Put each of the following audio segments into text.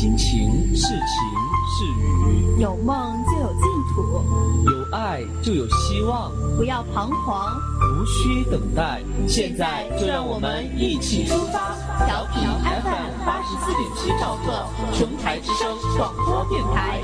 心情是晴是雨，有梦就有净土，有爱就有希望。不要彷徨，无需等待。现在就让我们一起出发，调频 FM 八十四点七兆赫，琼台之声广播电台。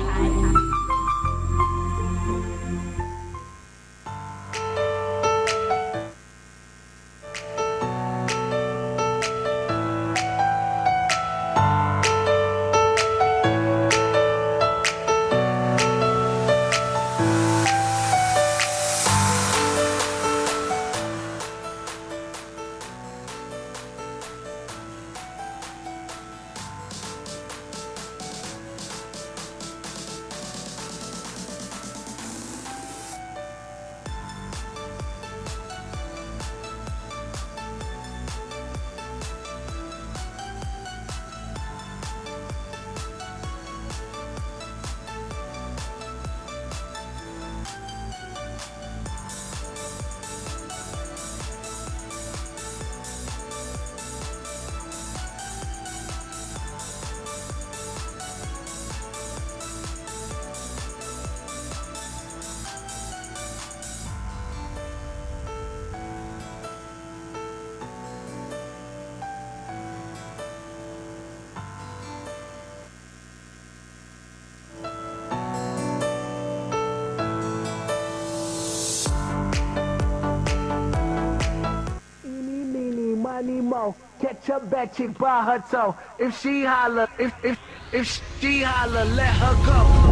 A bad chick by her toe. If she holler, if if if she holler, let her go.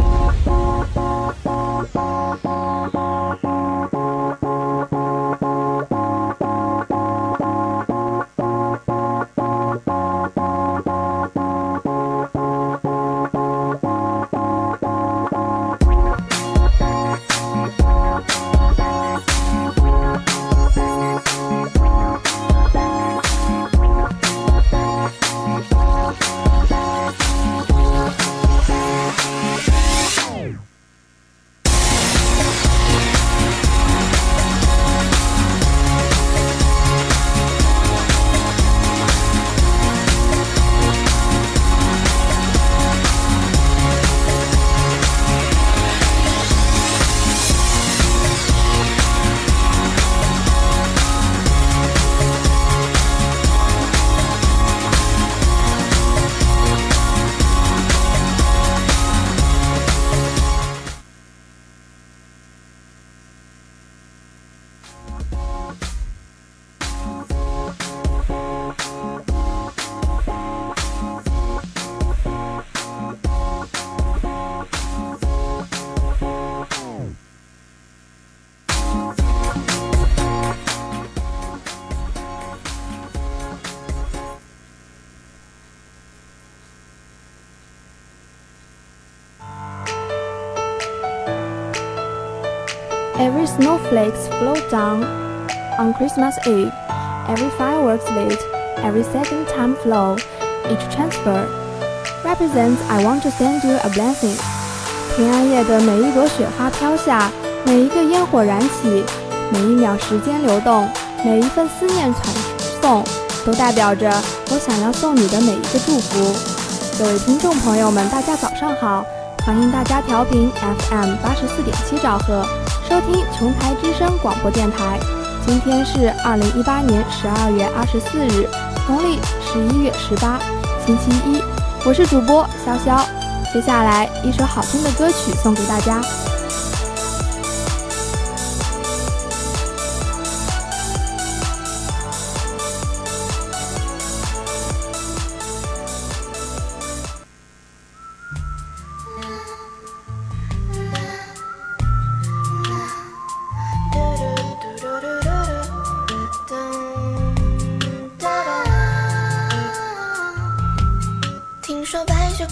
Snowflakes float down on Christmas Eve. Every fireworks lit, every second time flow, each transfer represents I want to send you a blessing. 平安夜的每一朵雪花飘下，每一个烟火燃起，每一秒时间流动，每一份思念传送，都代表着我想要送你的每一个祝福。各位听众朋友们，大家早上好，欢迎大家调频 FM 八十四点七兆赫。收听琼台之声广播电台，今天是二零一八年十二月二十四日，农历十一月十八，星期一。我是主播潇潇，接下来一首好听的歌曲送给大家。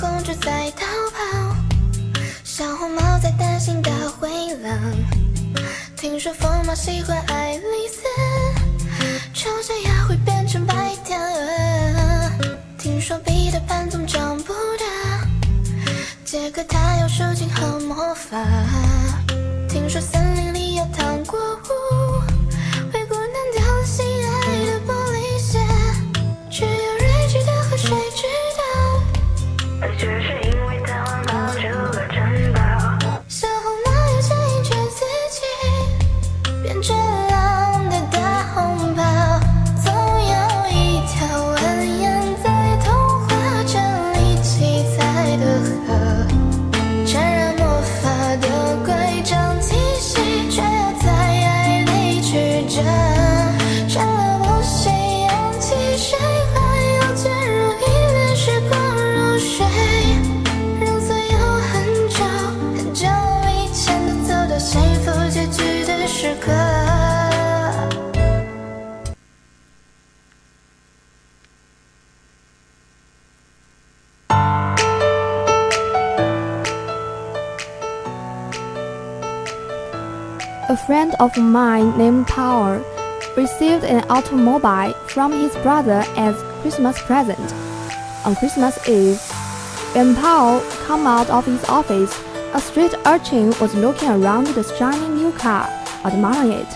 公主在逃跑小红帽在担心大灰狼。听说疯帽喜欢爱丽丝丑小鸭会变成白天鹅听说彼得潘总长不大杰克他有竖琴和魔法。听说森林里 friend of mine named Paul received an automobile from his brother as Christmas present. On Christmas Eve, when Paul came out of his office, a street urchin was looking around the shiny new car, admiring it.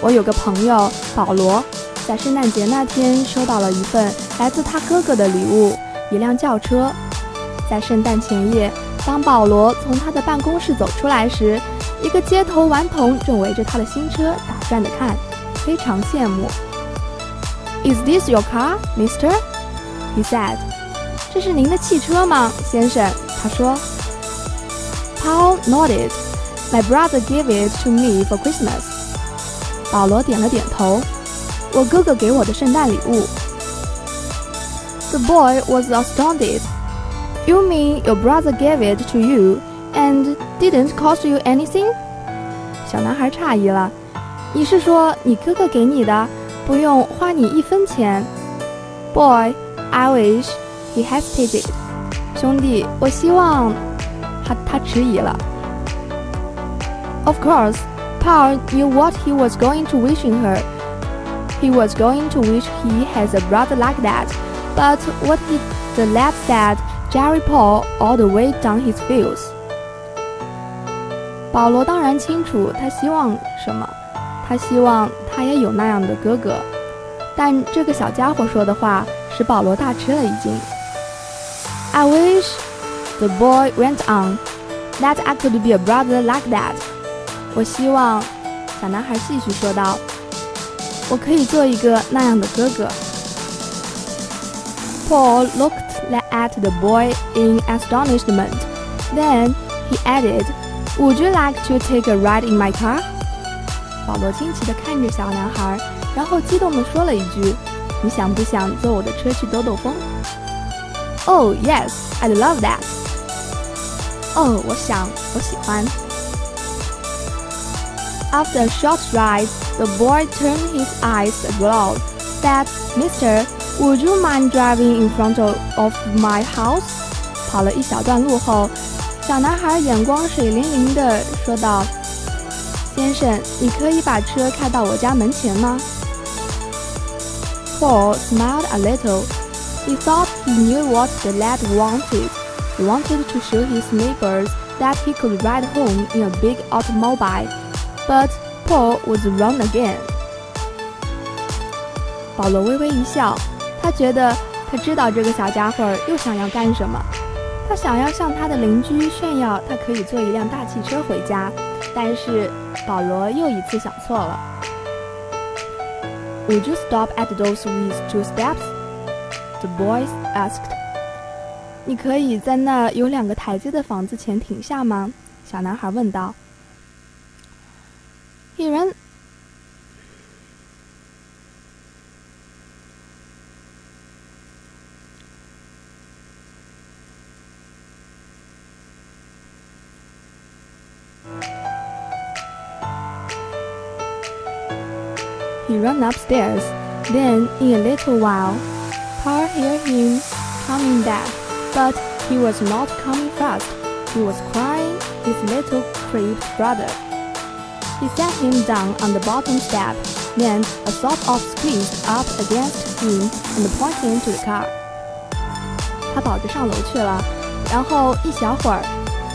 我有个朋友保罗，在圣诞节那天收到了一份来自他哥哥的礼物，一辆轿车。在圣诞前夜，当保罗从他的办公室走出来时， 一个街头顽童正围着他的新车打转的看，非常羡慕。Is this your car, Mister? He said. 这是您的汽车吗，先生？他说。Paul nodded. My brother gave it to me for Christmas. 保罗点了点头。我哥哥给我的圣诞礼物。The boy was astounded. You mean your brother gave it to you and didn't cost you anything? 小男孩诧异了。你是说你哥哥给你的，不用花你一分钱？Boy, I wish. He hesitated. 兄弟，我希望他他迟疑了。Of course, Paul knew what he was going to wish in her. He was going to wish he has a brother like that. But what he, the lad said Jerry Paul all the way down his feels. 保罗当然清楚他希望什么，他希望他也有那样的哥哥。但这个小家伙说的话使保罗大吃了一惊。I wish, the boy went on, that I could be a brother like that. 我希望，小男孩继续说道，我可以做一个那样的哥哥。Paul looked at the boy in astonishment. Then he added, "Would you like to take a ride in my car?" 保罗惊奇地看着小男孩，然后激动地说了一句：“你想不想坐我的车去兜兜风？” Oh yes, I'd love that. 哦，我想，我喜欢。After a short ride, the boy turned his eyes abroad, said, "Mister, would you mind driving in front of, of my house?" 跑了一小段路后， 小男孩眼光水灵灵地说道：“先生，你可以把车开到我家门前吗？” Paul smiled a little. He thought he knew what the lad wanted. He wanted to show his neighbors that he could ride home in a big automobile. But Paul was wrong again. 保罗微微一笑，他觉得他知道这个小家伙又想要干什么。他想要向他的邻居炫耀他可以坐一辆大汽车回家，但是保罗又一次想错了。Would you stop at those with two steps? The boys asked. 你可以在那有两个台阶的房子前停下吗？小男孩问道。He ran upstairs. Then, in a little while, Paul heard him coming back, but he was not coming fast. He was crying his little crippled brother. He sat him down on the bottom step, then a sort of squeezed up against him and pointed to the car. 他跑着上楼去了，然后一小会儿，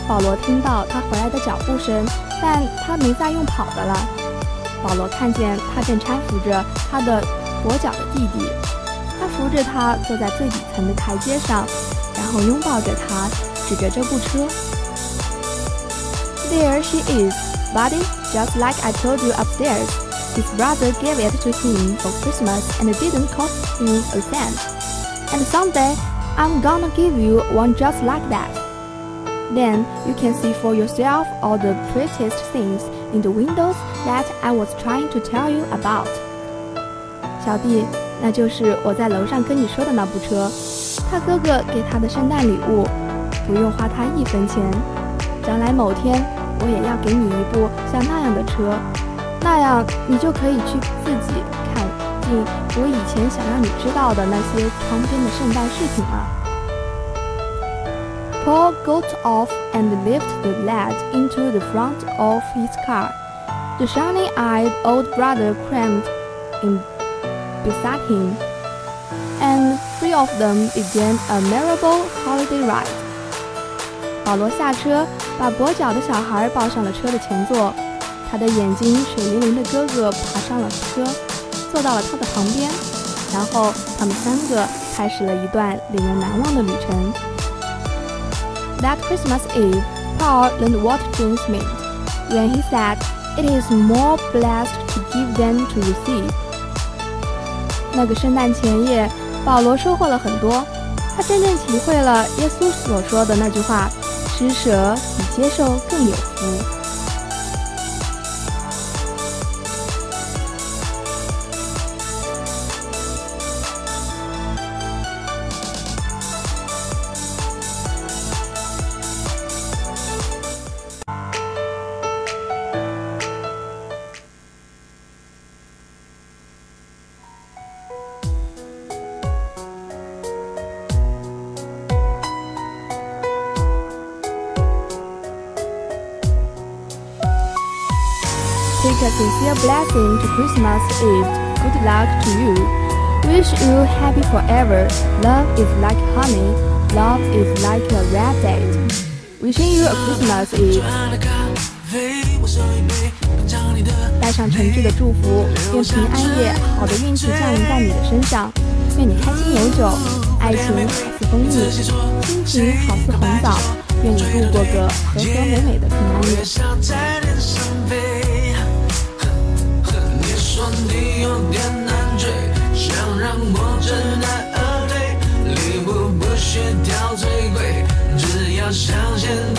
保罗听到他回来的脚步声，但他没再用跑的了。 保罗看见他正搀扶着他的跛脚的弟弟，他扶着他坐在最底层的台阶上，然后拥抱着他，指着这部车。There she is, buddy, just like I told you upstairs. His brother gave it to him for Christmas and it didn't cost him a cent. And someday I'm gonna give you one just like that. Then you can see for yourself all the prettiest things in the windows that I was trying to tell you about. 小弟，那就是我在楼上跟你说的那部车，他哥哥给他的圣诞礼物，不用花他一分钱。将来某天，我也要给你一部像那样的车，那样你就可以去自己看尽我以前想让你知道的那些窗边的圣诞饰品了。Paul got off and lifted the lad into the front of his car. The shiny-eyed old brother crammed in beside him, and three of them began a memorable holiday ride. 保罗下车，把跛脚的小孩抱上了车的前座。他的眼睛水灵灵的哥哥爬上了车，坐到了他的旁边，然后他们三个开始了一段令人难忘的旅程。 That Christmas Eve, Paul learned what dreams meant when he said, "It is more blessed to give than to receive." 那个圣诞前夜，保罗收获了很多，他真正体会了耶稣所说的那句话。施舍比接受更有福。sincere blessing to Christmas Eve. Good luck to you. Wish you happy forever. Love is like honey. Love is like a red date. Wishing you a Christmas Eve. 带上诚挚的祝福，愿平安夜好的运气降临在你的身上，愿你开心有酒，爱情好似蜂蜜，亲情好似红枣，愿你度过个和和美美的平安夜。 知难而退，礼物不需挑最贵，只要香榭